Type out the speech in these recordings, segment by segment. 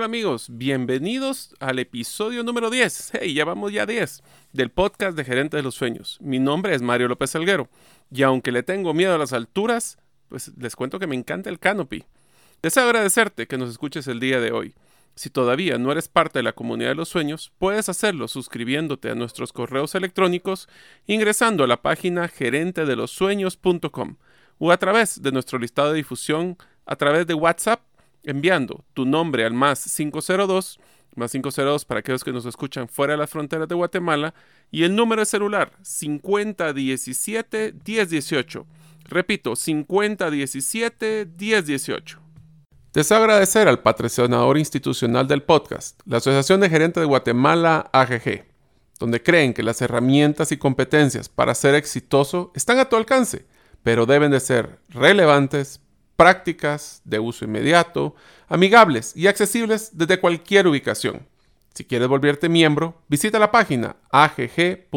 Hola amigos, bienvenidos al episodio número 10. Hey, ya vamos ya 10 del podcast de Gerente de los Sueños. Mi nombre es Mario López Alguero y aunque le tengo miedo a las alturas, pues les cuento que me encanta el canopy. Deseo agradecerte que nos escuches el día de hoy. Si todavía no eres parte de la comunidad de los sueños, puedes hacerlo suscribiéndote a nuestros correos electrónicos ingresando a la página gerentedelosueños.com o a través de nuestro listado de difusión a través de WhatsApp enviando tu nombre al más 502, más 502 para aquellos que nos escuchan fuera de las fronteras de Guatemala, y el número de celular 5017-1018. Repito, 5017-1018. Deseo agradecer al patrocinador institucional del podcast, la Asociación de Gerentes de Guatemala, AGG, donde creen que las herramientas y competencias para ser exitoso están a tu alcance, pero deben de ser relevantes, prácticas, de uso inmediato, amigables y accesibles desde cualquier ubicación. Si quieres volverte miembro, visita la página agg.org.gt.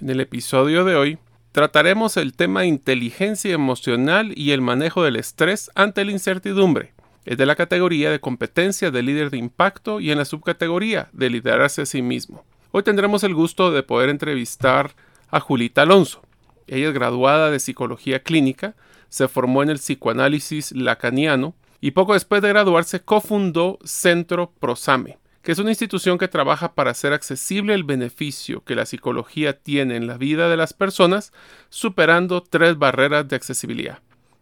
En el episodio de hoy trataremos el tema inteligencia emocional y el manejo del estrés ante la incertidumbre. Es de la categoría de competencia de líder de impacto y en la subcategoría de liderarse a sí mismo. Hoy tendremos el gusto de poder entrevistar a Julita Alonso. Ella es graduada de psicología clínica, se formó en el psicoanálisis lacaniano y poco después de graduarse cofundó Centro Prosame, que es una institución que trabaja para hacer accesible el beneficio que la psicología tiene en la vida de las personas, superando tres barreras de accesibilidad.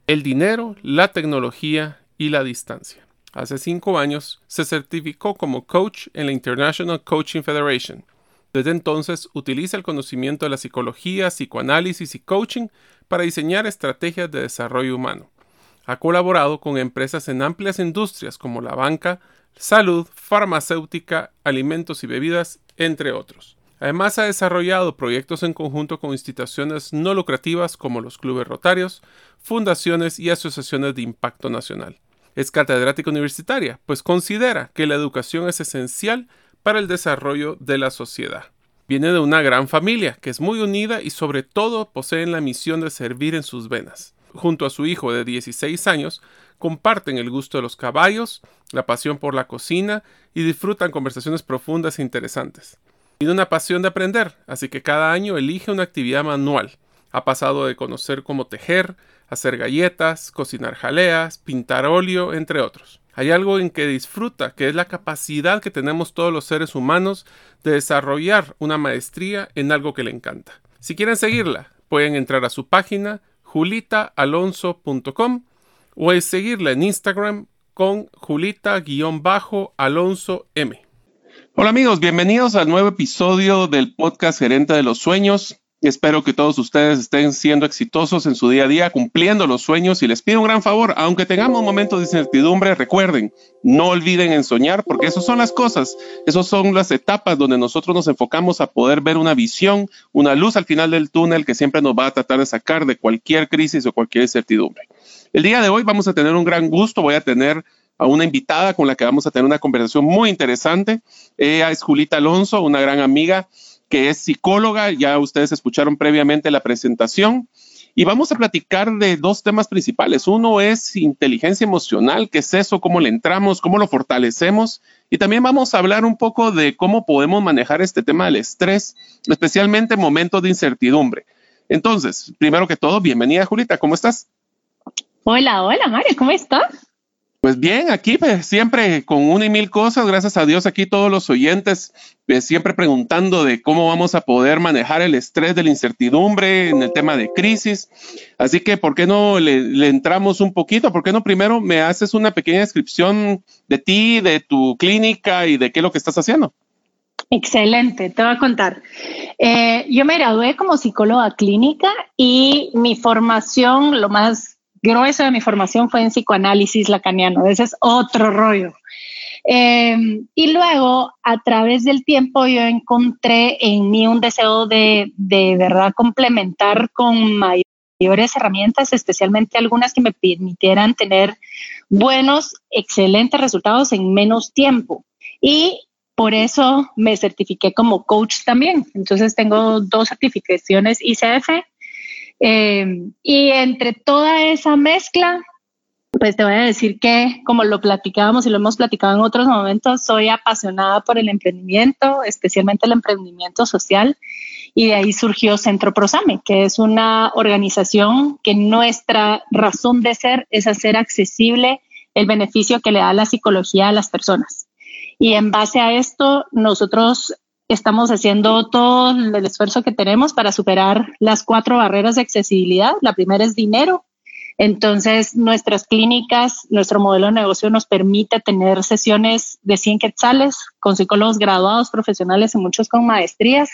El dinero, la tecnología y la distancia. Hace cinco años se certificó como coach en la International Coaching Federation, desde entonces utiliza el conocimiento de la psicología, psicoanálisis y coaching para diseñar estrategias de desarrollo humano. Ha colaborado con empresas en amplias industrias como la banca, salud, farmacéutica, alimentos y bebidas, entre otros. Además ha desarrollado proyectos en conjunto con instituciones no lucrativas como los clubes rotarios, fundaciones y asociaciones de impacto nacional. Es catedrática universitaria, pues considera que la educación es esencial para el desarrollo de la sociedad. Viene de una gran familia que es muy unida y sobre todo poseen la misión de servir en sus venas. Junto a su hijo de 16 años, comparten el gusto de los caballos, la pasión por la cocina y disfrutan conversaciones profundas e interesantes. Tiene una pasión de aprender, así que cada año elige una actividad manual. Ha pasado de conocer cómo tejer, hacer galletas, cocinar jaleas, pintar óleo, entre otros. Hay algo en que disfruta, que es la capacidad que tenemos todos los seres humanos de desarrollar una maestría en algo que le encanta. Si quieren seguirla, pueden entrar a su página julitaalonso.com o seguirla en Instagram con julita-alonso m. Hola amigos, bienvenidos al nuevo episodio del podcast Gerente de los Sueños. Espero que todos ustedes estén siendo exitosos en su día a día, cumpliendo los sueños y les pido un gran favor, aunque tengamos momentos de incertidumbre, recuerden, no olviden en soñar, porque esas son las cosas, esas son las etapas donde nosotros nos enfocamos a poder ver una visión, una luz al final del túnel que siempre nos va a tratar de sacar de cualquier crisis o cualquier incertidumbre. El día de hoy vamos a tener un gran gusto, voy a tener a una invitada con la que vamos a tener una conversación muy interesante. Ella es Julita Alonso, una gran amiga que es psicóloga, ya ustedes escucharon previamente la presentación. Y vamos a platicar de dos temas principales. Uno es inteligencia emocional, qué es eso, cómo le entramos, cómo lo fortalecemos. Y también vamos a hablar un poco de cómo podemos manejar este tema del estrés, especialmente en momentos de incertidumbre. Entonces, primero que todo, bienvenida Julita, ¿cómo estás? Hola, hola Mario, ¿cómo estás? Pues bien, aquí pues, siempre con una y mil cosas, gracias a Dios aquí todos los oyentes pues, siempre preguntando de cómo vamos a poder manejar el estrés de la incertidumbre en el tema de crisis. Así que, ¿por qué no le, entramos un poquito? ¿Por qué no primero me haces una pequeña descripción de ti, de tu clínica y de qué es lo que estás haciendo? Excelente, te voy a contar. Eh, yo me gradué como psicóloga clínica y mi formación, lo más grueso de mi formación fue en psicoanálisis lacaniano. Ese es otro rollo. Em, y luego, a través del tiempo, yo encontré en mí un deseo de, de verdad complementar con mayores herramientas, especialmente algunas que me permitieran tener buenos, excelentes resultados en menos tiempo. Y por eso me certifiqué como coach también. Entonces tengo dos certificaciones ICF. Em, y entre toda esa mezcla, pues te voy a decir que, como lo platicábamos y lo hemos platicado en otros momentos, soy apasionada por el emprendimiento, especialmente el emprendimiento social, y de ahí surgió Centro Prosame, que es una organización que nuestra razón de ser es hacer accesible el beneficio que le da la psicología a las personas. Y en base a esto, nosotros estamos haciendo todo el esfuerzo que tenemos para superar las cuatro barreras de accesibilidad. La primera es dinero, entonces, nuestras clínicas, nuestro modelo de negocio nos permite tener sesiones de 100 quetzales con psicólogos graduados, profesionales y muchos con maestrías.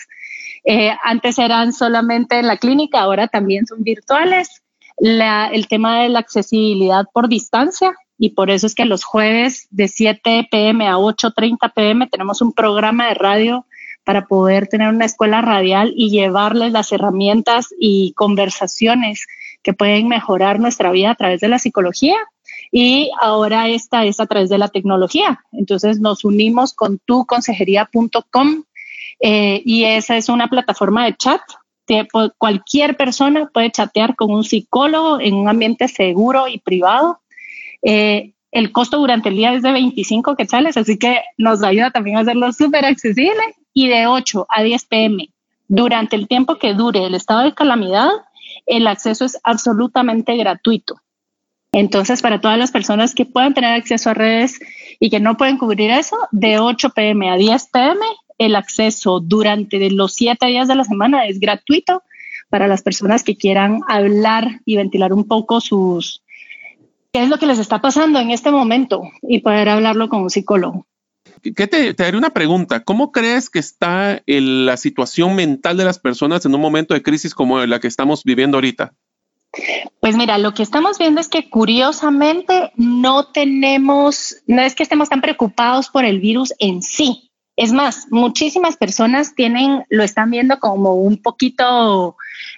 Eh, antes eran solamente en la clínica, ahora también son virtuales. el tema de la accesibilidad por distancia y por eso es que los jueves de 7 pm a 8.30 pm tenemos un programa de radio para poder tener una escuela radial y llevarles las herramientas y conversaciones que pueden mejorar nuestra vida a través de la psicología. Y ahora esta es a través de la tecnología. Entonces nos unimos con tuconsejería.com eh, y esa es una plataforma de chat. Cualquier persona puede chatear con un psicólogo en un ambiente seguro y privado. Eh, el costo durante el día es de 25 quetzales, así que nos ayuda también a hacerlo súper accesible y de 8 a 10 pm durante el tiempo que dure el estado de calamidad el acceso es absolutamente gratuito. Entonces, para todas las personas que puedan tener acceso a redes y que no pueden cubrir eso, de 8 pm a 10 pm, el acceso durante los siete días de la semana es gratuito para las personas que quieran hablar y ventilar un poco sus qué es lo que les está pasando en este momento y poder hablarlo con un psicólogo. ¿Qué te, te haré una pregunta. ¿Cómo crees que está la situación mental de las personas en un momento de crisis como la que estamos viviendo ahorita? Pues mira, lo que estamos viendo es que curiosamente no tenemos, no es que estemos tan preocupados por el virus en sí. Es más, muchísimas personas tienen, lo están viendo como un poquito,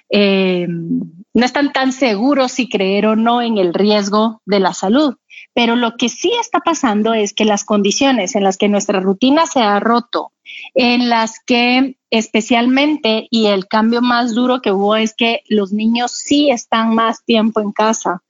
eh, no están tan seguros si creer o no en el riesgo de la salud. Pero lo que sí está pasando es que las condiciones en las que nuestra rutina se ha roto, en las que especialmente, y el cambio más duro que hubo es que los niños sí están más tiempo en casa.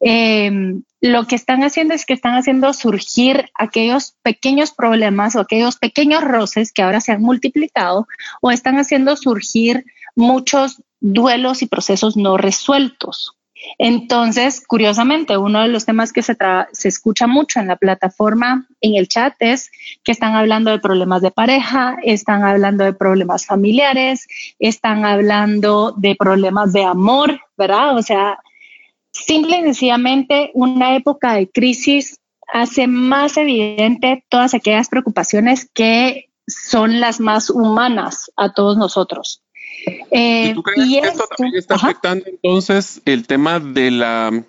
Em, lo que están haciendo es que están haciendo surgir aquellos pequeños problemas o aquellos pequeños roces que ahora se han multiplicado o están haciendo surgir muchos duelos y procesos no resueltos. Entonces, curiosamente, uno de los temas que se, se, escucha mucho en la plataforma, en el chat, es que están hablando de problemas de pareja, están hablando de problemas familiares, están hablando de problemas de amor, ¿verdad? O sea, simple y sencillamente una época de crisis hace más evidente todas aquellas preocupaciones que son las más humanas a todos nosotros. ¿Y tú crees que esto también está afectando entonces el tema de la eh,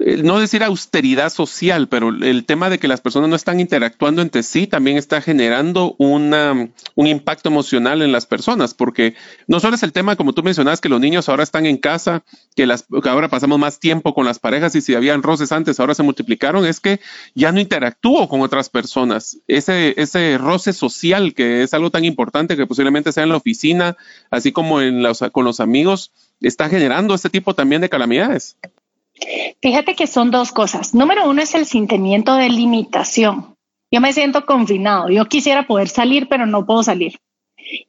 no decir austeridad social, pero el tema de que las personas no están interactuando entre sí también está generando una, un impacto emocional en las personas, porque no solo es el tema, como tú mencionabas, que los niños ahora están en casa, que, las, ahora pasamos más tiempo con las parejas y si habían roces antes, ahora se multiplicaron, es que ya no interactúo con otras personas. Ese, ese roce social, que es algo tan importante que posiblemente sea en la oficina, así como en con los amigos, está generando este tipo también de calamidades. Fíjate que son dos cosas. Número uno es el sentimiento de limitación. Yo me siento confinado. Yo quisiera poder salir, pero no puedo salir.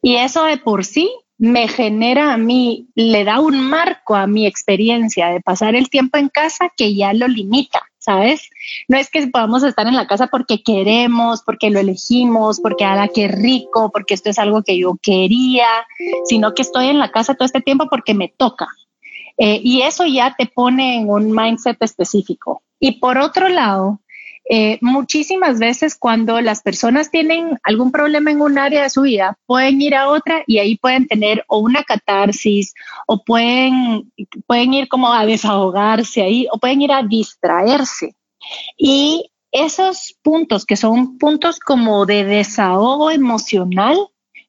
Y eso de por sí me genera a mí, le da un marco a mi experiencia de pasar el tiempo en casa que ya lo limita, ¿sabes? No es que podamos estar en la casa porque queremos, porque lo elegimos, porque haga que rico, porque esto es algo que yo quería, sino que estoy en la casa todo este tiempo porque me toca, eh, y eso ya te pone en un mindset específico. Y por otro lado, eh, muchísimas veces cuando las personas tienen algún problema en un área de su vida, pueden ir a otra y ahí pueden tener o una catarsis o pueden, pueden ir como a desahogarse ahí o pueden ir a distraerse. Y esos puntos que son puntos como de desahogo emocional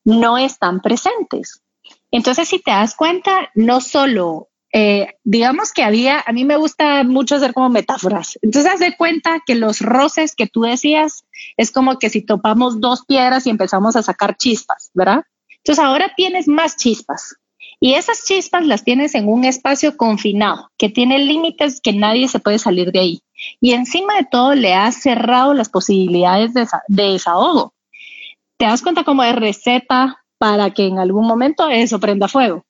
no están presentes. Entonces, si te das cuenta, no solo, eh, digamos que había, a mí me gusta mucho hacer como metáforas. Entonces, haz de cuenta que los roces que tú decías es como que si topamos dos piedras y empezamos a sacar chispas, ¿verdad? Entonces, ahora tienes más chispas. Y esas chispas las tienes en un espacio confinado, que tiene límites que nadie se puede salir de ahí. Y encima de todo le has cerrado las posibilidades de, desahogo. ¿Te das cuenta como de receta para que en algún momento eso prenda fuego?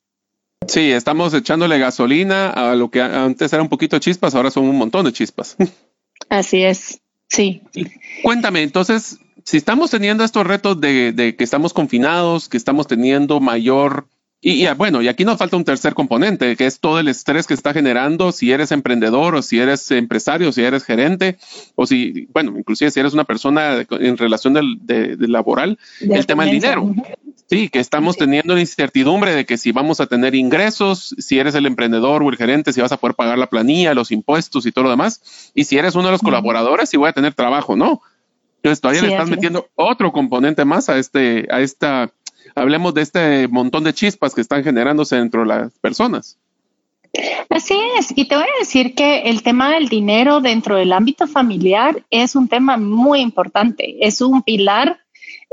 Sí, estamos echándole gasolina a lo que antes era un poquito de chispas, ahora son un montón de chispas. Así es, sí. Cuéntame, entonces, si estamos teniendo estos retos de, de que estamos confinados, que estamos teniendo mayor y, bueno, y aquí nos falta un tercer componente, que es todo el estrés que está generando si eres emprendedor o si eres empresario, si eres gerente, o si, bueno, inclusive si eres una persona en relación del, de, laboral, el tema del dinero. Sí, que estamos teniendo la incertidumbre de que si vamos a tener ingresos, si eres el emprendedor o el gerente, si vas a poder pagar la planilla, los impuestos y todo lo demás, y si eres uno de los colaboradores, si voy a tener trabajo, ¿no? Entonces todavía le estás metiendo otro componente más a este, a esta hablemos de este montón de chispas que están generándose dentro de las personas. Así es, y te voy a decir que el tema del dinero dentro del ámbito familiar es un tema muy importante, es un pilar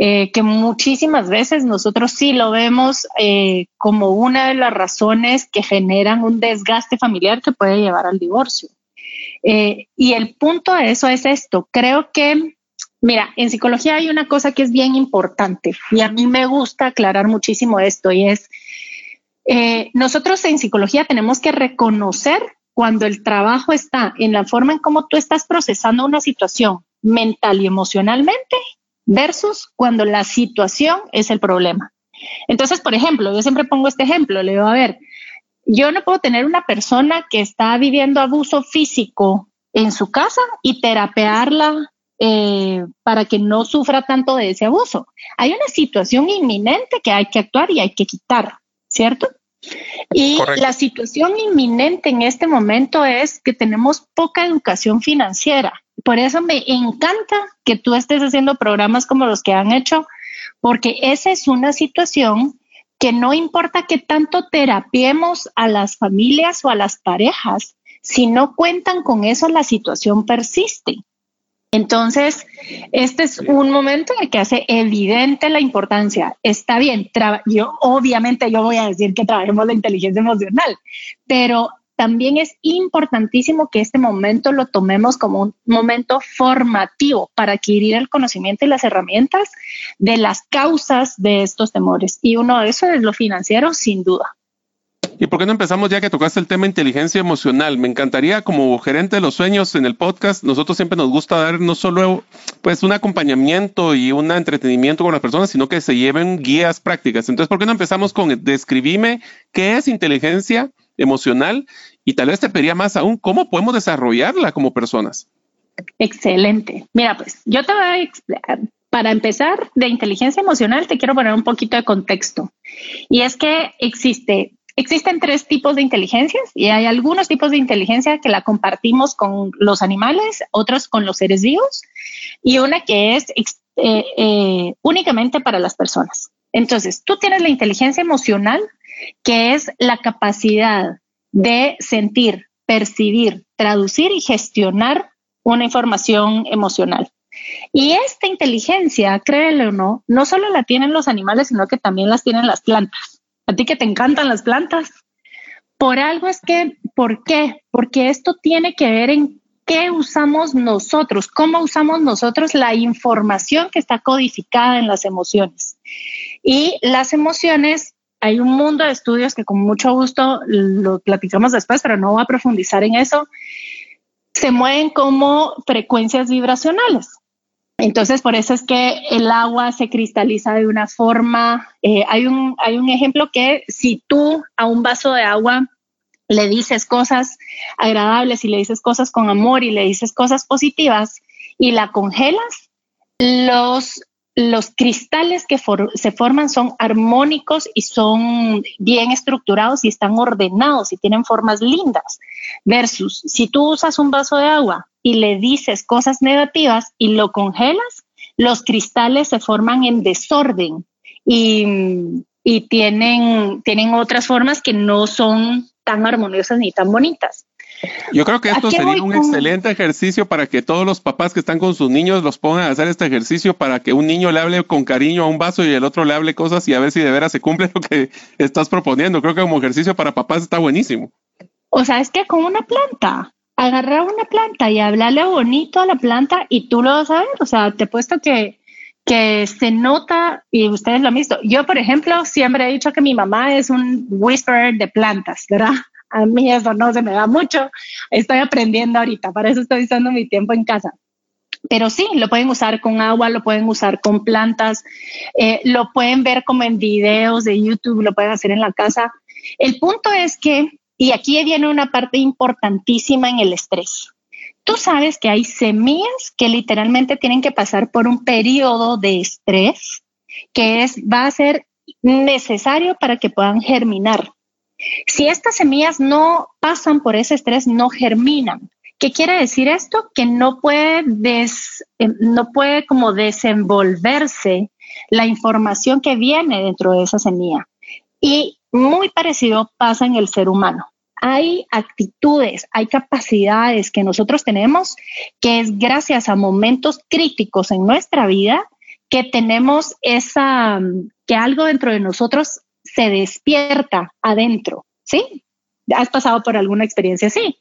eh, que muchísimas veces nosotros sí lo vemos eh, como una de las razones que generan un desgaste familiar que puede llevar al divorcio. Eh, y el punto de eso es esto, creo que Mira, en psicología hay una cosa que es bien importante y a mí me gusta aclarar muchísimo esto y es, eh, nosotros en psicología tenemos que reconocer cuando el trabajo está en la forma en cómo tú estás procesando una situación mental y emocionalmente versus cuando la situación es el problema. Entonces, por ejemplo, yo siempre pongo este ejemplo, le digo, a ver, yo no puedo tener una persona que está viviendo abuso físico en su casa y terapearla eh, para que no sufra tanto de ese abuso. Hay una situación inminente que hay que actuar y hay que quitar, ¿cierto? Y la situación inminente en este momento es que tenemos poca educación financiera. Por eso me encanta que tú estés haciendo programas como los que han hecho, porque esa es una situación que no importa que tanto terapiemos a las familias o a las parejas, si no cuentan con eso, la situación persiste. Entonces, este es un momento en el que hace evidente la importancia. Está bien, yo obviamente yo voy a decir que trabajemos la inteligencia emocional, pero también es importantísimo que este momento lo tomemos como un momento formativo para adquirir el conocimiento y las herramientas de las causas de estos temores. Y uno de esos es lo financiero, sin duda. ¿Y por qué no empezamos ya que tocaste el tema inteligencia emocional? Me encantaría como gerente de los sueños en el podcast, nosotros siempre nos gusta dar no solo pues un acompañamiento y un entretenimiento con las personas, sino que se lleven guías prácticas. Entonces, ¿por qué no empezamos con describirme qué es inteligencia emocional y tal vez te pediría más aún cómo podemos desarrollarla como personas? Excelente. Mira, pues yo te voy a explicar. Para empezar, de inteligencia emocional te quiero poner un poquito de contexto. Y es que existe Existen tres tipos de inteligencias y hay algunos tipos de inteligencia que la compartimos con los animales, otros con los seres vivos y una que es eh, eh, únicamente para las personas. Entonces, tú tienes la inteligencia emocional, que es la capacidad de sentir, percibir, traducir y gestionar una información emocional. Y esta inteligencia, créelo o no, no solo la tienen los animales, sino que también las tienen las plantas a ti que te encantan las plantas. Por algo es que, ¿por qué? Porque esto tiene que ver en qué usamos nosotros, cómo usamos nosotros la información que está codificada en las emociones. Y las emociones, hay un mundo de estudios que con mucho gusto lo platicamos después, pero no voy a profundizar en eso, se mueven como frecuencias vibracionales. Entonces, por eso es que el agua se cristaliza de una forma. Eh, hay, un, hay un ejemplo que si tú a un vaso de agua le dices cosas agradables y le dices cosas con amor y le dices cosas positivas y la congelas, los los cristales que se forman son armónicos y son bien estructurados y están ordenados y tienen formas lindas. Versus si tú usas un vaso de agua y le dices cosas negativas y lo congelas, los cristales se forman en desorden y, tienen, tienen otras formas que no son tan armoniosas ni tan bonitas. Yo creo que esto sería un excelente ejercicio para que todos los papás que están con sus niños los pongan a hacer este ejercicio para que un niño le hable con cariño a un vaso y el otro le hable cosas y a ver si de veras se cumple lo que estás proponiendo. Creo que como ejercicio para papás está buenísimo. O sea, es que con una planta, agarrar una planta y hablarle bonito a la planta y tú lo vas a ver. O sea, te he puesto que, que se nota y ustedes lo han visto. Yo, por ejemplo, siempre he dicho que mi mamá es un whisperer de plantas, ¿verdad? A mí eso no se me da mucho. Estoy aprendiendo ahorita, para eso estoy usando mi tiempo en casa. Pero sí, lo pueden usar con agua, lo pueden usar con plantas, eh, lo pueden ver como en videos de YouTube, lo pueden hacer en la casa. El punto es que, y aquí viene una parte importantísima en el estrés. Tú sabes que hay semillas que literalmente tienen que pasar por un periodo de estrés que es, va a ser necesario para que puedan germinar. Si estas semillas no pasan por ese estrés, no germinan. ¿Qué quiere decir esto? Que no puede, em, no puede como desenvolverse la información que viene dentro de esa semilla. Y muy parecido pasa en el ser humano. Hay actitudes, hay capacidades que nosotros tenemos que es gracias a momentos críticos en nuestra vida que tenemos esa, que algo dentro de nosotros se despierta adentro, ¿sí? ¿Has pasado por alguna experiencia así?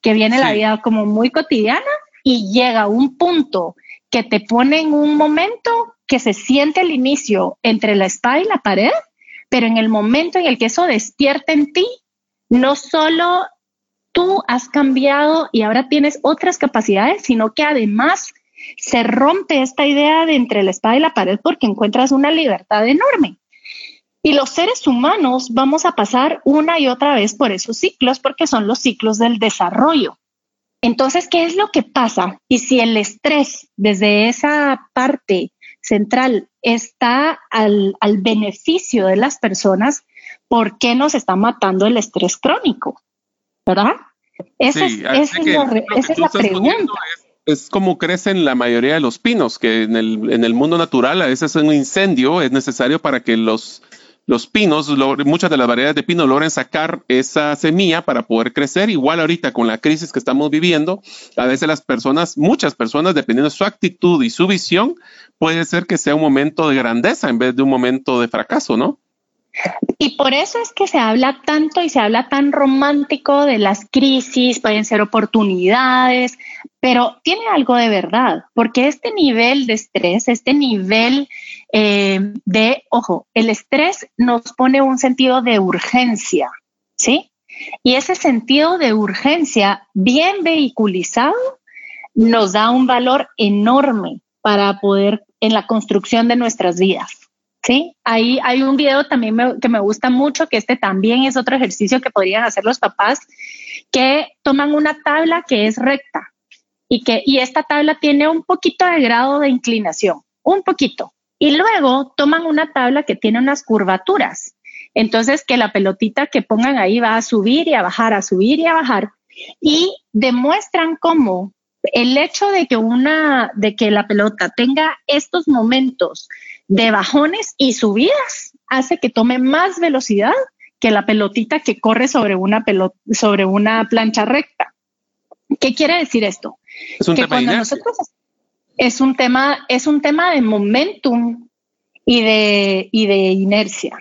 Que viene la vida como muy cotidiana y llega un punto que te pone en un momento que se siente el inicio entre la espada y la pared, pero en el momento en el que eso despierta en ti, no solo tú has cambiado y ahora tienes otras capacidades, sino que además se rompe esta idea de entre la espada y la pared porque encuentras una libertad enorme. Y los seres humanos vamos a pasar una y otra vez por esos ciclos porque son los ciclos del desarrollo. Entonces, ¿qué es lo que pasa? Y si el estrés desde esa parte central está al, beneficio de las personas, ¿por qué nos está matando el estrés crónico? ¿Verdad? Esa, es, la, pregunta. Es, como crecen la mayoría de los pinos, que en el, en el mundo natural a veces un incendio es necesario para que los los pinos, muchas de las variedades de pino logran sacar esa semilla para poder crecer. Igual ahorita con la crisis que estamos viviendo, a veces las personas, muchas personas, dependiendo de su actitud y su visión, puede ser que sea un momento de grandeza en vez de un momento de fracaso, ¿no? Y por eso es que se habla tanto y se habla tan romántico de las crisis, pueden ser oportunidades, pero tiene algo de verdad, porque este nivel de estrés, este nivel eh, de, ojo, el estrés nos pone un sentido de urgencia, ¿sí? Y ese sentido de urgencia bien vehiculizado nos da un valor enorme para poder en la construcción de nuestras vidas. Sí, ahí hay un video también que me gusta mucho, que este también es otro ejercicio que podrían hacer los papás, que toman una tabla que es recta y que y esta tabla tiene un poquito de grado de inclinación, un poquito. Y luego toman una tabla que tiene unas curvaturas. Entonces, que la pelotita que pongan ahí va a subir y a bajar, a subir y a bajar. Y demuestran cómo el hecho de que una, de que la pelota tenga estos momentos de bajones y subidas hace que tome más velocidad que la pelotita que corre sobre una pelota, sobre una plancha recta. ¿Qué quiere decir esto? Es un tema de es un tema, es un tema de momentum y de, y de inercia.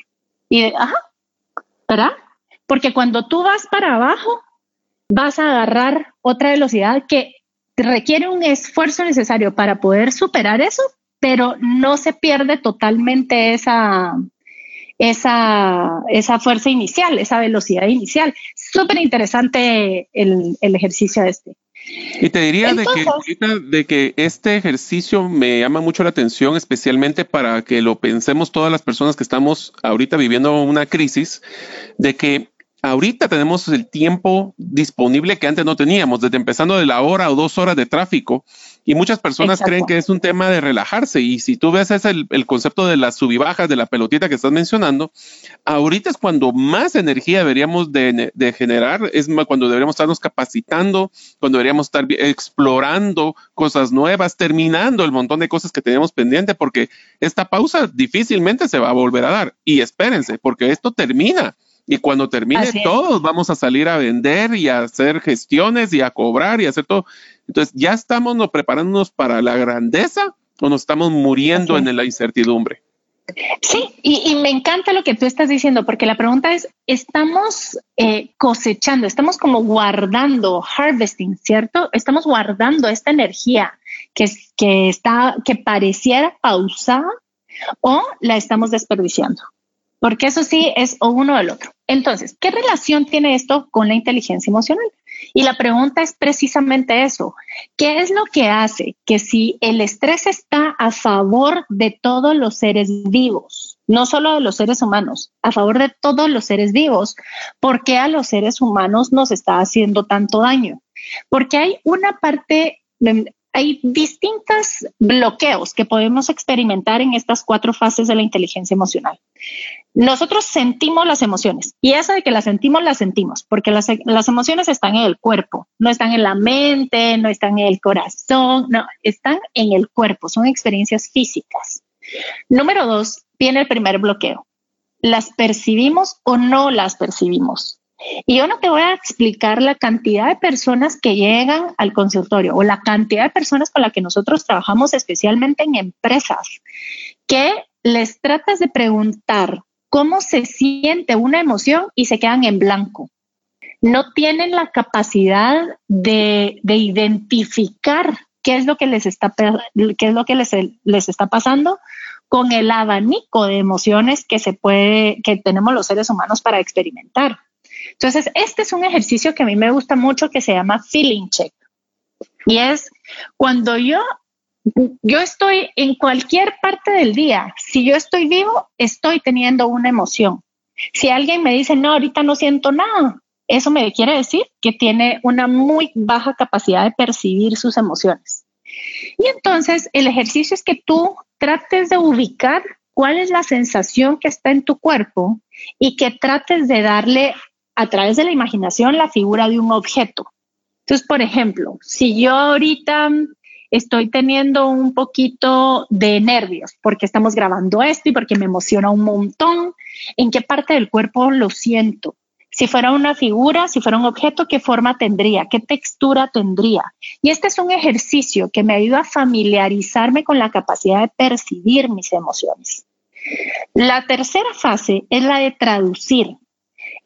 Y de, ajá, ¿verdad? Porque cuando tú vas para abajo, vas a agarrar otra velocidad que requiere un esfuerzo necesario para poder superar eso, pero no se pierde totalmente esa, esa, esa fuerza inicial, esa velocidad inicial. Súper interesante el, el, ejercicio este. Y te diría de, que, de que este ejercicio me llama mucho la atención, especialmente para que lo pensemos todas las personas que estamos ahorita viviendo una crisis, de que ahorita tenemos el tiempo disponible que antes no teníamos, desde empezando de la hora o dos horas de tráfico Y muchas personas creen que es un tema de relajarse. Y si tú ves ese el, el concepto de las subibajas, de la pelotita que estás mencionando, ahorita es cuando más energía deberíamos de, de generar, es cuando deberíamos estarnos capacitando, cuando deberíamos estar explorando cosas nuevas, terminando el montón de cosas que tenemos pendiente, porque esta pausa difícilmente se va a volver a dar. Y espérense, porque esto termina. Y cuando termine, todos vamos a salir a vender y a hacer gestiones y a cobrar y a hacer todo. Entonces, ¿ya estamos preparándonos para la grandeza o nos estamos muriendo en la incertidumbre? Sí, y, me encanta lo que tú estás diciendo, porque la pregunta es, estamos eh, cosechando, estamos como guardando, harvesting, ¿cierto? Estamos guardando esta energía que, que, está, que pareciera pausada o la estamos desperdiciando porque eso sí es o uno o el otro. Entonces, ¿qué relación tiene esto con la inteligencia emocional? Y la pregunta es precisamente eso. ¿Qué es lo que hace que si el estrés está a favor de todos los seres vivos, no solo de los seres humanos, a favor de todos los seres vivos, ¿por qué a los seres humanos nos está haciendo tanto daño? Porque hay una parte hay distintos bloqueos que podemos experimentar en estas cuatro fases de la inteligencia emocional. Nosotros sentimos las emociones y eso de que las sentimos, las sentimos, porque las, emociones están en el cuerpo, no están en la mente, no están en el corazón, no, están en el cuerpo, son experiencias físicas. Número dos, viene el primer bloqueo. ¿Las percibimos o no las percibimos? Y yo no te voy a explicar la cantidad de personas que llegan al consultorio o la cantidad de personas con las que nosotros trabajamos, especialmente en empresas, que les tratas de preguntar cómo se siente una emoción y se quedan en blanco. No tienen la capacidad de, identificar qué es lo que les está, qué es lo que les, les está pasando con el abanico de emociones que se puede, que tenemos los seres humanos para experimentar. Entonces, este es un ejercicio que a mí me gusta mucho que se llama feeling check. Y es cuando yo, yo estoy en cualquier parte del día, si yo estoy vivo, estoy teniendo una emoción. Si alguien me dice, no, ahorita no siento nada, eso me quiere decir que tiene una muy baja capacidad de percibir sus emociones. Y entonces el ejercicio es que tú trates de ubicar cuál es la sensación que está en tu cuerpo y que trates de darle a través de la imaginación la figura de un objeto. Entonces, por ejemplo, si yo ahorita estoy teniendo un poquito de nervios porque estamos grabando esto y porque me emociona un montón, ¿en qué parte del cuerpo lo siento? Si fuera una figura, si fuera un objeto, ¿qué forma tendría? ¿Qué textura tendría? Y este es un ejercicio que me ayuda a familiarizarme con la capacidad de percibir mis emociones. La tercera fase es la de traducir.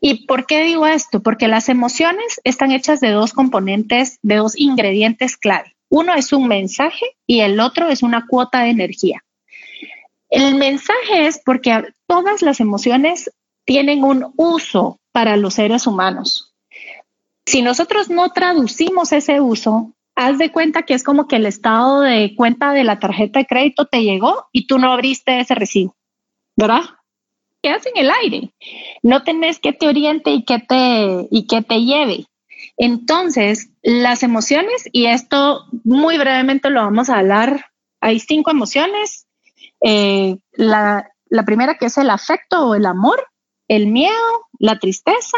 ¿Y por qué digo esto? Porque las emociones están hechas de dos componentes, de dos ingredientes clave. Uno es un mensaje y el otro es una cuota de energía. El mensaje es porque todas las emociones tienen un uso para los seres humanos. Si nosotros no traducimos ese uso, haz de cuenta que es como que el estado de cuenta de la tarjeta de crédito te llegó y tú no abriste ese recibo, ¿verdad? Quedas en el aire. No tenés que te oriente y que te, y que te lleve. Entonces, las emociones, y esto muy brevemente lo vamos a hablar, hay cinco emociones. Eh, la, la primera que es el afecto o el amor, el miedo, la tristeza,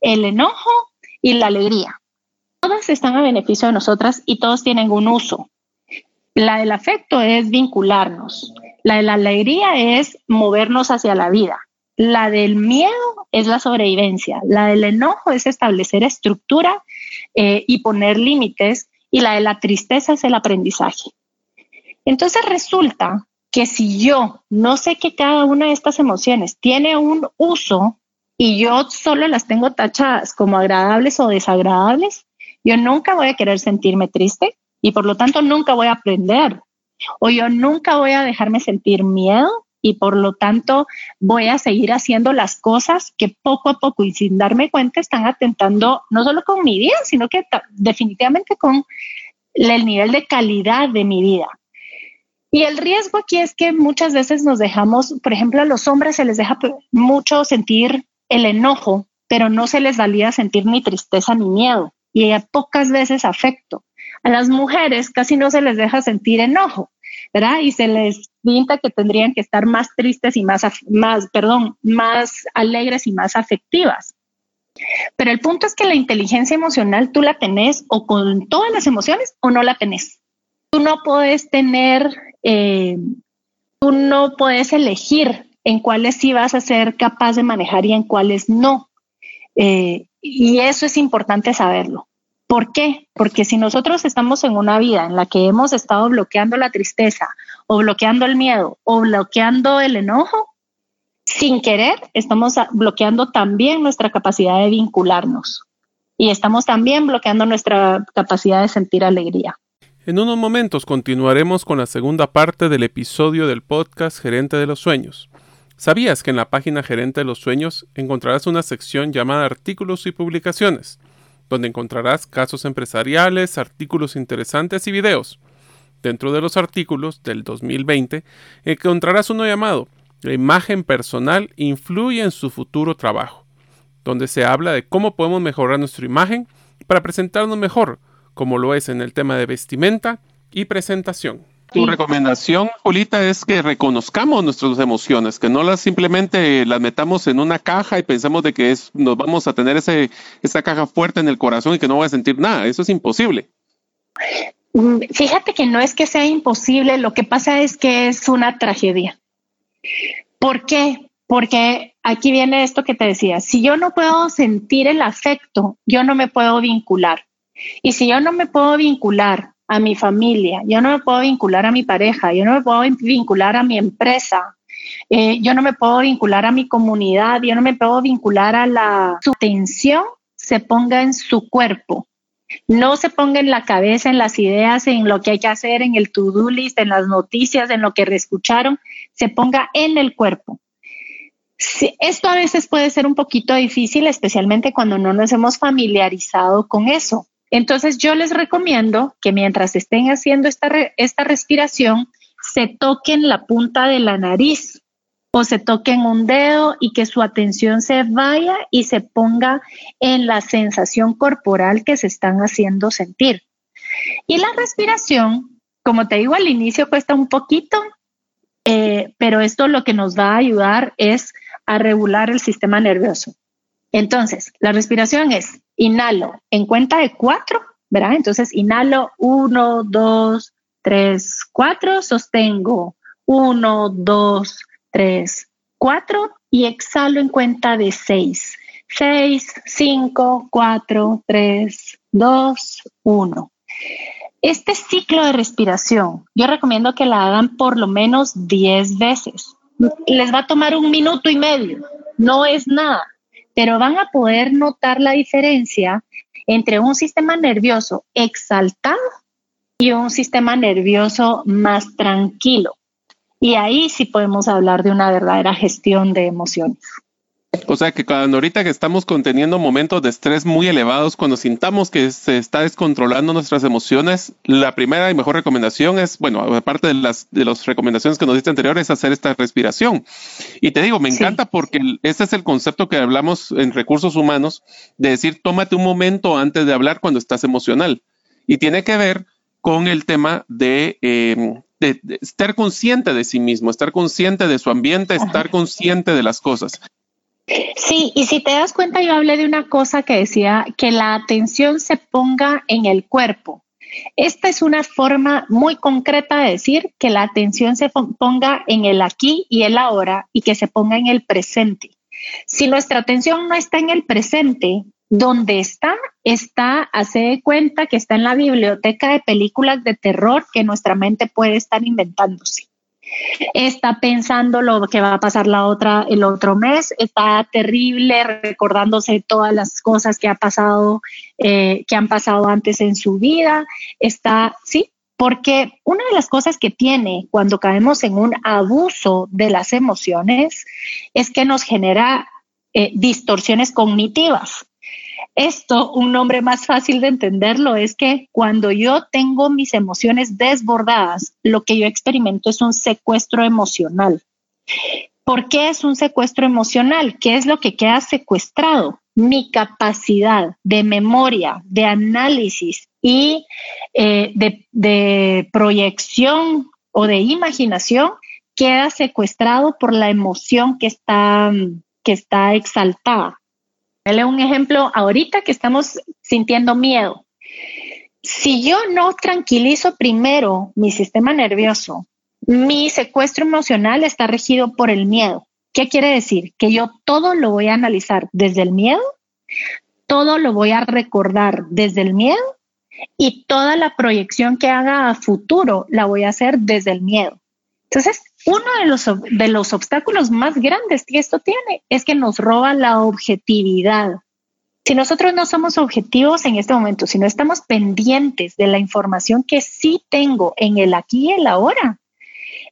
el enojo y la alegría. Todas están a beneficio de nosotras y todos tienen un uso. La del afecto es vincularnos. La de la alegría es movernos hacia la vida. La del miedo es la sobrevivencia. La del enojo es establecer estructura eh, y poner límites. Y la de la tristeza es el aprendizaje. Entonces resulta que si yo no sé que cada una de estas emociones tiene un uso y yo solo las tengo tachadas como agradables o desagradables, yo nunca voy a querer sentirme triste y por lo tanto nunca voy a aprender o yo nunca voy a dejarme sentir miedo y por lo tanto voy a seguir haciendo las cosas que poco a poco y sin darme cuenta están atentando no solo con mi vida, sino que definitivamente con el nivel de calidad de mi vida. Y el riesgo aquí es que muchas veces nos dejamos, por ejemplo, a los hombres se les deja mucho sentir el enojo, pero no se les valía sentir ni tristeza ni miedo y pocas veces afecto. A las mujeres casi no se les deja sentir enojo, ¿verdad? Y se les pinta que tendrían que estar más tristes y más, más, perdón, más alegres y más afectivas. Pero el punto es que la inteligencia emocional tú la tenés o con todas las emociones o no la tenés. Tú no puedes tener, eh, tú no puedes elegir en cuáles sí vas a ser capaz de manejar y en cuáles no. Eh, y eso es importante saberlo. ¿Por qué? Porque si nosotros estamos en una vida en la que hemos estado bloqueando la tristeza o bloqueando el miedo o bloqueando el enojo, sin querer estamos bloqueando también nuestra capacidad de vincularnos y estamos también bloqueando nuestra capacidad de sentir alegría. En unos momentos continuaremos con la segunda parte del episodio del podcast Gerente de los Sueños. ¿Sabías que en la página Gerente de los Sueños encontrarás una sección llamada Artículos y Publicaciones, donde encontrarás casos empresariales, artículos interesantes y videos? Dentro de los artículos del 2020 encontrarás uno llamado La imagen personal influye en su futuro trabajo, donde se habla de cómo podemos mejorar nuestra imagen para presentarnos mejor, como lo es en el tema de vestimenta y presentación. Tu recomendación, Julita, es que reconozcamos nuestras emociones, que no las simplemente las metamos en una caja y pensamos de que es, nos vamos a tener ese, esa caja fuerte en el corazón y que no voy a sentir nada. Eso es imposible. Mm, fíjate que no es que sea imposible, lo que pasa es que es una tragedia. ¿Por qué? Porque aquí viene esto que te decía, si yo no puedo sentir el afecto, yo no me puedo vincular. Y si yo no me puedo vincular a mi familia, yo no me puedo vincular a mi pareja, yo no me puedo vincular a mi empresa, eh, yo no me puedo vincular a mi comunidad, yo no me puedo vincular a la... Su atención se ponga en su cuerpo, no se ponga en la cabeza, en las ideas, en lo que hay que hacer, en el to-do list, en las noticias, en lo que reescucharon, se ponga en el cuerpo. esto a veces puede ser un poquito difícil, especialmente cuando no nos hemos familiarizado con eso. Entonces yo les recomiendo que mientras estén haciendo esta, esta respiración, se toquen la punta de la nariz o se toquen un dedo y que su atención se vaya y se ponga en la sensación corporal que se están haciendo sentir. Y la respiración, como te digo al inicio, cuesta un poquito, eh, pero esto lo que nos va a ayudar es a regular el sistema nervioso. Entonces, la respiración es inhalo en cuenta de cuatro, ¿verdad? Entonces, inhalo uno, dos, tres, cuatro, sostengo uno, dos, tres, cuatro y exhalo en cuenta de seis. Seis, cinco, cuatro, tres, dos, uno. Este ciclo de respiración, yo recomiendo que la hagan por lo menos diez veces. Les va a tomar un minuto y medio, no es nada pero van a poder notar la diferencia entre un sistema nervioso exaltado y un sistema nervioso más tranquilo. Y ahí sí podemos hablar de una verdadera gestión de emociones. O sea que cuando ahorita que estamos conteniendo momentos de estrés muy elevados, cuando sintamos que se está descontrolando nuestras emociones, la primera y mejor recomendación es, bueno, aparte de las, de las recomendaciones que nos diste anteriores, hacer esta respiración. Y te digo, me encanta porque ese es el concepto que hablamos en recursos humanos, de decir, tómate un momento antes de hablar cuando estás emocional. Y tiene que ver con el tema de, em, estar consciente de sí mismo, estar consciente de su ambiente, estar consciente de las cosas. Sí, y si te das cuenta, yo hablé de una cosa que decía que la atención se ponga en el cuerpo. Esta es una forma muy concreta de decir que la atención se ponga en el aquí y el ahora y que se ponga en el presente. Si nuestra atención no está en el presente, donde está, está, hace de cuenta que está en la biblioteca de películas de terror que nuestra mente puede estar inventándose está pensando lo que va a pasar la otra, el otro mes, está terrible recordándose todas las cosas que ha pasado, eh, que han pasado antes en su vida, está, sí, porque una de las cosas que tiene cuando caemos en un abuso de las emociones es que nos genera eh, distorsiones cognitivas. Esto, un nombre más fácil de entenderlo es que cuando yo tengo mis emociones desbordadas, lo que yo experimento es un secuestro emocional. ¿Por qué es un secuestro emocional? ¿Qué es lo que queda secuestrado? Mi capacidad de memoria, de análisis y eh, de, proyección o de imaginación queda secuestrado por la emoción que está, que está exaltada. Dale un ejemplo ahorita que estamos sintiendo miedo. Si yo no tranquilizo primero mi sistema nervioso, mi secuestro emocional está regido por el miedo. ¿Qué quiere decir? Que yo todo lo voy a analizar desde el miedo, todo lo voy a recordar desde el miedo y toda la proyección que haga a futuro la voy a hacer desde el miedo. Entonces, uno de los, de los obstáculos más grandes que esto tiene es que nos roba la objetividad. Si nosotros no somos objetivos en este momento, si no estamos pendientes de la información que sí tengo en el aquí y el ahora,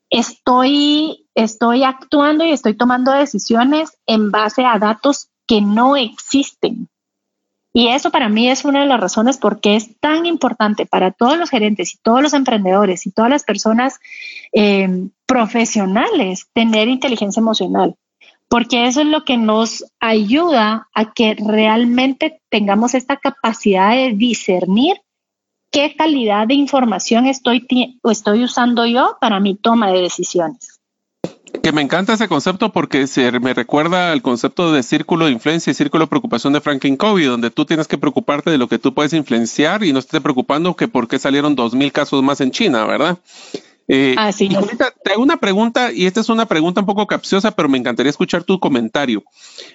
estoy, estoy actuando y estoy tomando decisiones en base a datos que no existen. Y eso para mí es una de las razones por qué es tan importante para todos los gerentes y todos los emprendedores y todas las personas eh, profesionales tener inteligencia emocional, porque eso es lo que nos ayuda a que realmente tengamos esta capacidad de discernir qué calidad de información estoy, estoy usando yo para mi toma de decisiones. Que me encanta ese concepto porque se me recuerda al concepto de círculo de influencia y círculo de preocupación de Franklin Covey, donde tú tienes que preocuparte de lo que tú puedes influenciar y no estés preocupando que por qué salieron dos mil casos más en China, ¿verdad? Eh, ah, sí, te hago una pregunta, y esta es una pregunta un poco capciosa, pero me encantaría escuchar tu comentario.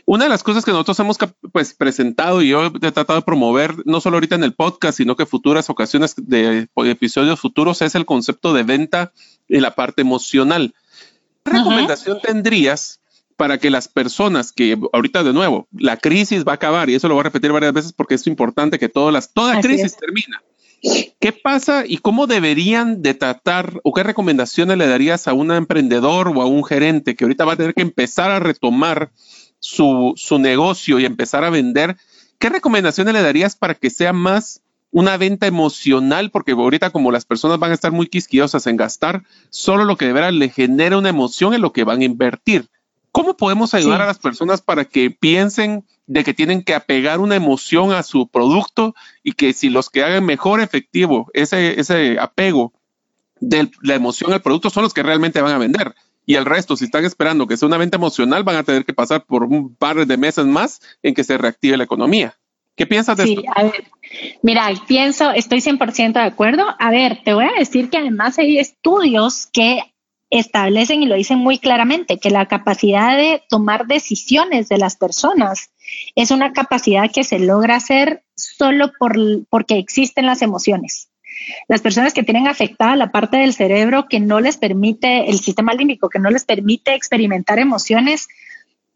Una de las cosas que nosotros hemos pues, presentado y yo he tratado de promover, no solo ahorita en el podcast, sino que futuras ocasiones de episodios futuros, es el concepto de venta y la parte emocional. ¿Qué recomendación tendrías para que las personas que ahorita de nuevo, la crisis va a acabar y eso lo voy a repetir varias veces porque es importante que todas las, toda crisis termina. ¿Qué pasa y cómo deberían de tratar o qué recomendaciones le darías a un emprendedor o a un gerente que ahorita va a tener que empezar a retomar su, su negocio y empezar a vender? ¿Qué recomendaciones le darías para que sea más una venta emocional, porque ahorita como las personas van a estar muy quisquiosas en gastar, solo lo que de veras le genera una emoción en lo que van a invertir. ¿Cómo podemos ayudar a las personas para que piensen de que tienen que apegar una emoción a su producto y que si los que hagan mejor efectivo ese, ese apego de la emoción al producto son los que realmente van a vender? Y el resto, si están esperando que sea una venta emocional, van a tener que pasar por un par de meses más en que se reactive la economía. ¿Qué piensas de sí, A ver, mira, pienso, estoy 100% de acuerdo. A ver, te voy a decir que además hay estudios que establecen y lo dicen muy claramente, que la capacidad de tomar decisiones de las personas es una capacidad que se logra hacer solo por, porque existen las emociones. Las personas que tienen afectada la parte del cerebro que no les permite, el sistema límbico, que no les permite experimentar emociones,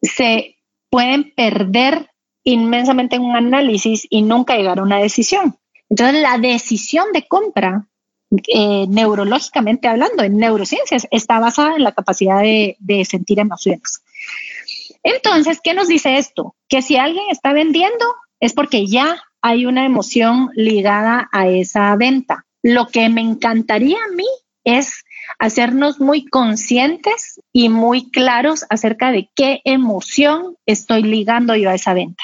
se pueden perder inmensamente en un análisis y nunca llegar a una decisión. Entonces, la decisión de compra, eh, neurológicamente hablando, en neurociencias, está basada en la capacidad de, de sentir emociones. Entonces, ¿qué nos dice esto? Que si alguien está vendiendo es porque ya hay una emoción ligada a esa venta. Lo que me encantaría a mí es hacernos muy conscientes y muy claros acerca de qué emoción estoy ligando yo a esa venta.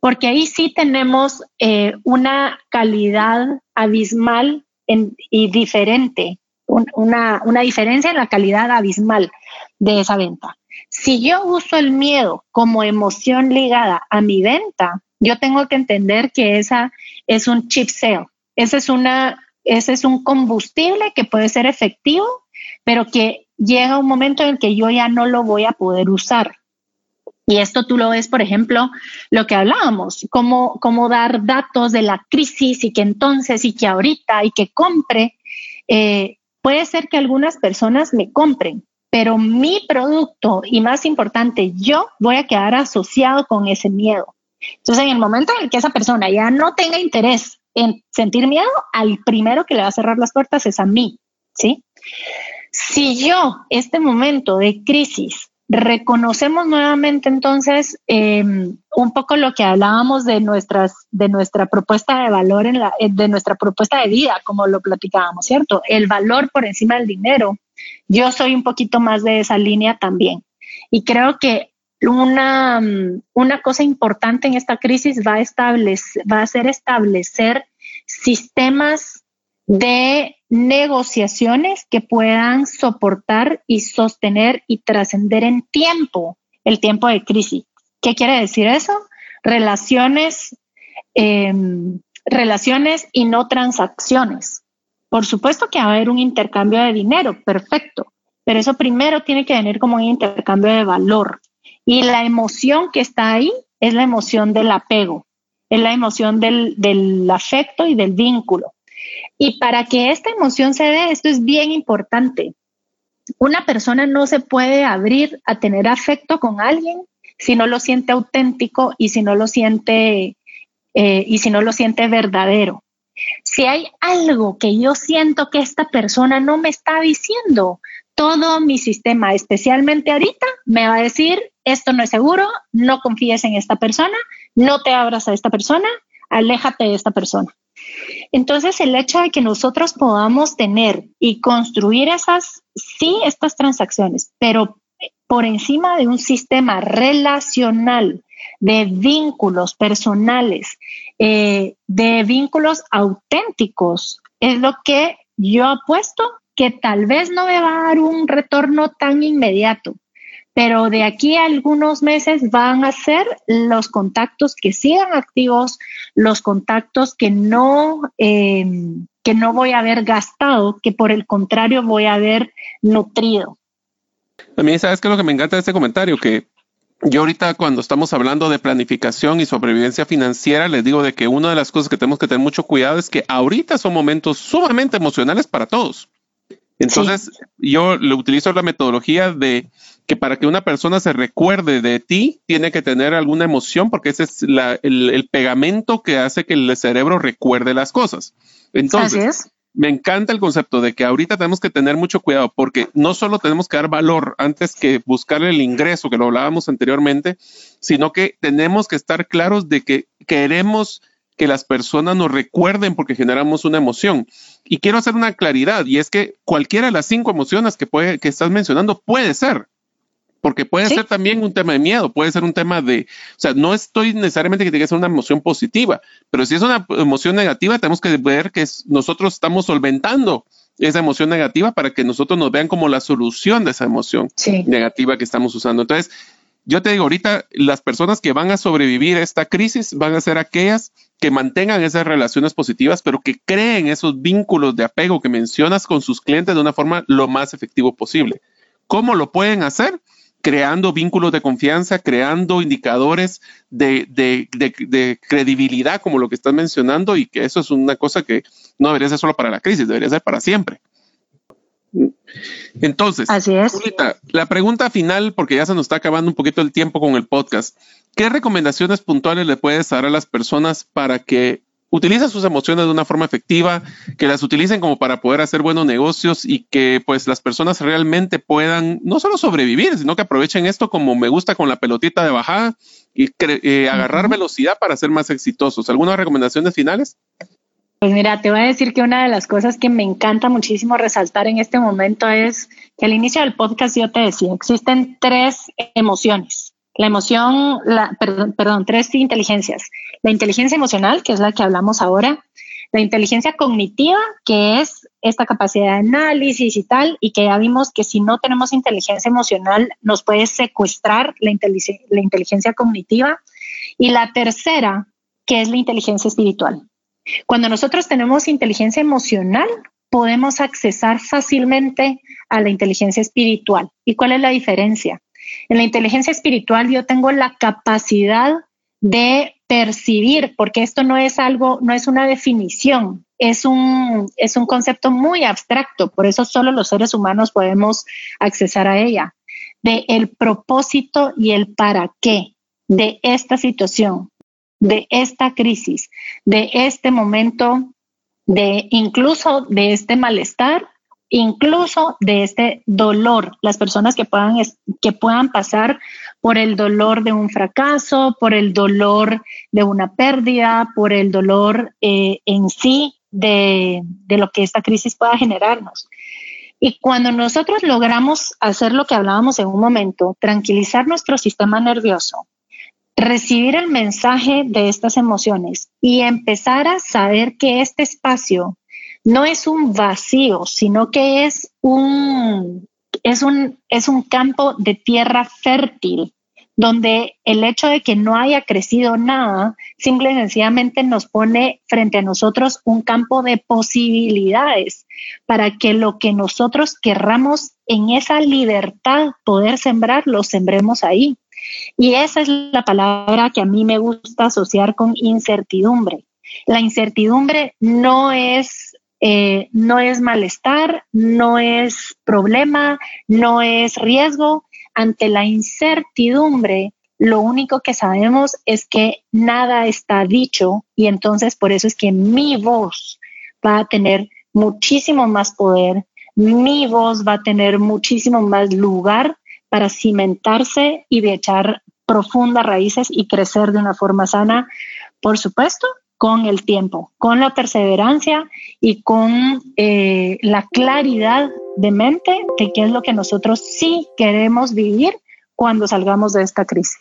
Porque ahí sí tenemos eh, una calidad abismal y diferente, una, diferencia en la calidad abismal de esa venta. Si yo uso el miedo como emoción ligada a mi venta, yo tengo que entender que esa es un chip sale. Esa es ese es un combustible que puede ser efectivo, pero que llega un momento en el que yo ya no lo voy a poder usar. Y esto tú lo ves, por ejemplo, lo que hablábamos, cómo, cómo dar datos de la crisis y que entonces y que ahorita y que compre. Eh, puede ser que algunas personas me compren, pero mi producto y más importante, yo voy a quedar asociado con ese miedo. Entonces, en el momento en el que esa persona ya no tenga interés en sentir miedo, al primero que le va a cerrar las puertas es a mí, ¿sí? Si yo, este momento de crisis, reconocemos nuevamente entonces em, un poco lo que hablábamos de nuestras de nuestra propuesta de valor en la de nuestra propuesta de vida como lo platicábamos cierto el valor por encima del dinero. Yo soy un poquito más de esa línea también. Y creo que una, mm, una cosa importante en esta crisis va a, establecer, va a ser establecer sistemas de negociaciones que puedan soportar y sostener y trascender en tiempo el tiempo de crisis. ¿Qué quiere decir eso? Relaciones, em, relaciones y no transacciones. Por supuesto que va a haber un intercambio de dinero, perfecto, pero eso primero tiene que venir como un intercambio de valor. Y la emoción que está ahí es la emoción del apego, es la emoción del, del afecto y del vínculo. Y para que esta emoción se dé, esto es bien importante. Una persona no se puede abrir a tener afecto con alguien si no lo siente auténtico y si no lo siente eh, y si no lo siente verdadero. Si hay algo que yo siento que esta persona no me está diciendo, todo mi sistema, especialmente ahorita, me va a decir, esto no es seguro, no confíes en esta persona, no te abras a esta persona, aléjate de esta persona. Entonces, el hecho de que nosotros podamos tener y construir esas, sí, estas transacciones, pero por encima de un sistema relacional de vínculos personales, eh, de vínculos auténticos, es lo que yo apuesto que tal vez no me va a dar un retorno tan inmediato, pero de aquí a algunos meses van a ser los contactos que sigan activos, los contactos que no, eh, que no voy a haber gastado, que por el contrario voy a haber nutrido. A mí, ¿sabes qué es lo que me encanta de este comentario? Que yo ahorita cuando estamos hablando de planificación y sobrevivencia financiera, les digo de que una de las cosas que tenemos que tener mucho cuidado es que ahorita son momentos sumamente emocionales para todos. Entonces, yo le utilizo la metodología de que para que una persona se recuerde de ti, tiene que tener alguna emoción, porque ese es el, pegamento que hace que el cerebro recuerde las cosas. Entonces, me encanta el concepto de que ahorita tenemos que tener mucho cuidado, porque no solo tenemos que dar valor antes que buscar el ingreso, que lo hablábamos anteriormente, sino que tenemos que estar claros de que queremos que las personas nos recuerden porque generamos una emoción. Y quiero hacer una claridad, y es que cualquiera de las cinco emociones que, puede, que estás mencionando puede ser, porque puede ser también un tema de miedo, puede ser un tema de, o sea, no estoy necesariamente que tenga que ser una emoción positiva, pero si es una emoción negativa, tenemos que ver que nosotros estamos solventando esa emoción negativa para que nosotros nos vean como la solución de esa emoción negativa que estamos usando. Entonces, yo te digo, ahorita las personas que van a sobrevivir a esta crisis van a ser aquellas que mantengan esas relaciones positivas, pero que creen esos vínculos de apego que mencionas con sus clientes de una forma lo más efectivo posible. ¿Cómo lo pueden hacer? Creando vínculos de confianza, creando indicadores de, de, credibilidad, como lo que estás mencionando, y que eso es una cosa que no debería ser solo para la crisis, debería ser para siempre. Entonces, Así es. la pregunta final, porque ya se nos está acabando un poquito el tiempo con el podcast, ¿qué recomendaciones puntuales le puedes dar a las personas para que utilicen sus emociones de una forma efectiva, que las utilicen como para poder hacer buenos negocios y que pues las personas realmente puedan no solo sobrevivir, sino que aprovechen esto como me gusta con la pelotita de bajada y eh, agarrar velocidad para ser más exitosos. ¿Algunas recomendaciones finales? Pues mira, te voy a decir que una de las cosas que me encanta muchísimo resaltar en este momento es que al inicio del podcast yo te decía, existen tres emociones. La emoción, la, perdón, perdón, tres inteligencias. La inteligencia emocional, que es la que hablamos ahora, la inteligencia cognitiva, que es esta capacidad de análisis y tal, y que ya vimos que si no tenemos inteligencia emocional nos puede secuestrar la, la inteligencia cognitiva. Y la tercera, que es la inteligencia espiritual. Cuando nosotros tenemos inteligencia emocional, podemos accesar fácilmente a la inteligencia espiritual. ¿Y cuál es la diferencia? En la inteligencia espiritual yo tengo la capacidad de percibir, porque esto no es algo, no es una definición, es un, es un concepto muy abstracto, por eso solo los seres humanos podemos accesar a ella, de el propósito y el para qué de esta situación, de esta crisis, de este momento, de incluso de este malestar, incluso de este dolor. Las personas que puedan, que puedan pasar por el dolor de un fracaso, por el dolor de una pérdida, por el dolor eh, en sí de, de lo que esta crisis pueda generarnos. Y cuando nosotros logramos hacer lo que hablábamos en un momento, tranquilizar nuestro sistema nervioso, recibir el mensaje de estas emociones y empezar a saber que este espacio no es un vacío, sino que es un, es un, es un campo de tierra fértil, donde el hecho de que no haya crecido nada, simple y sencillamente nos pone frente a nosotros un campo de posibilidades para que lo que nosotros querramos en esa libertad poder sembrar, lo sembremos ahí. Y esa es la palabra que a mí me gusta asociar con incertidumbre. La incertidumbre no es, eh, no es malestar, no es problema, no es riesgo. Ante la incertidumbre, lo único que sabemos es que nada está dicho y entonces por eso es que mi voz va a tener muchísimo más poder, mi voz va a tener muchísimo más lugar para cimentarse y de echar profundas raíces y crecer de una forma sana, por supuesto, con el tiempo, con la perseverancia y con eh, la claridad de mente de qué es lo que nosotros sí queremos vivir cuando salgamos de esta crisis.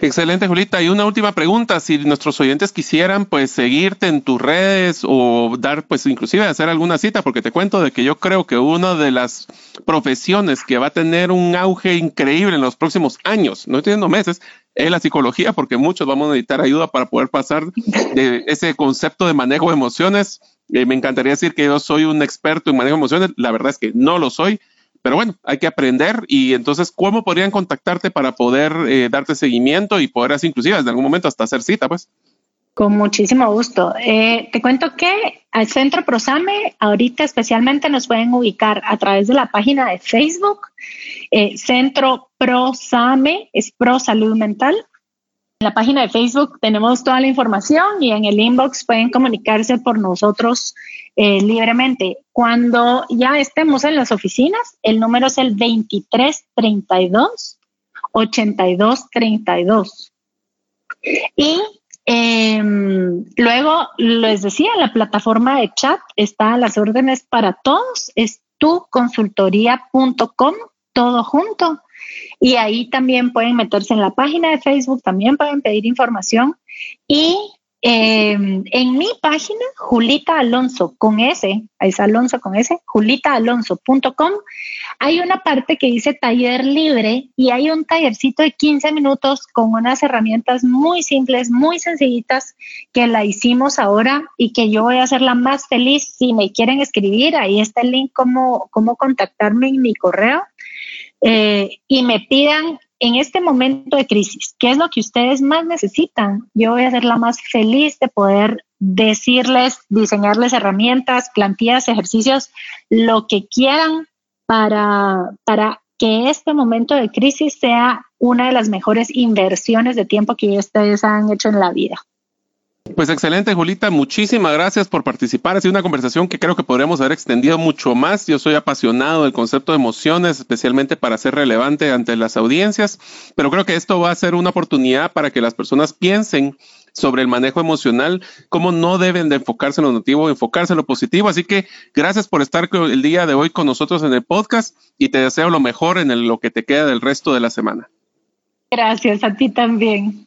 Excelente, Julita. Y una última pregunta, si nuestros oyentes quisieran pues seguirte en tus redes o dar pues inclusive hacer alguna cita, porque te cuento de que yo creo que una de las profesiones que va a tener un auge increíble en los próximos años, no estoy diciendo meses, es la psicología, porque muchos vamos a necesitar ayuda para poder pasar de ese concepto de manejo de emociones. Eh, me encantaría decir que yo soy un experto en manejo de emociones, la verdad es que no lo soy pero bueno, hay que aprender y entonces, ¿cómo podrían contactarte para poder eh, darte seguimiento y poder así inclusive en algún momento hasta hacer cita, pues? Con muchísimo gusto. Eh, te cuento que al Centro Prosame, ahorita especialmente nos pueden ubicar a través de la página de Facebook, eh, Centro Prosame, es Pro Salud Mental. En la página de Facebook tenemos toda la información y en el inbox pueden comunicarse por nosotros eh, libremente. Cuando ya estemos en las oficinas, el número es el 2332 8232. Y em, luego les decía, la plataforma de chat está a las órdenes para todos, es tuconsultoría.com, todo junto. Y ahí también pueden meterse en la página de Facebook, también pueden pedir información y em, en mi página, Julita Alonso con S, es Alonso con S, julitaalonso.com, hay una parte que dice taller libre y hay un tallercito de 15 minutos con unas herramientas muy simples, muy sencillitas que la hicimos ahora y que yo voy a hacerla más feliz. Si me quieren escribir, ahí está el link cómo, cómo contactarme en mi correo. Eh, y me pidan en este momento de crisis, ¿qué es lo que ustedes más necesitan? Yo voy a ser la más feliz de poder decirles, diseñarles herramientas, plantillas, ejercicios, lo que quieran para, para que este momento de crisis sea una de las mejores inversiones de tiempo que ustedes han hecho en la vida. Pues excelente, Julita. Muchísimas gracias por participar. Ha sido una conversación que creo que podríamos haber extendido mucho más. Yo soy apasionado del concepto de emociones, especialmente para ser relevante ante las audiencias, pero creo que esto va a ser una oportunidad para que las personas piensen sobre el manejo emocional, cómo no deben de enfocarse en lo negativo, enfocarse en lo positivo. Así que gracias por estar el día de hoy con nosotros en el podcast y te deseo lo mejor en lo que te queda del resto de la semana. Gracias a ti también.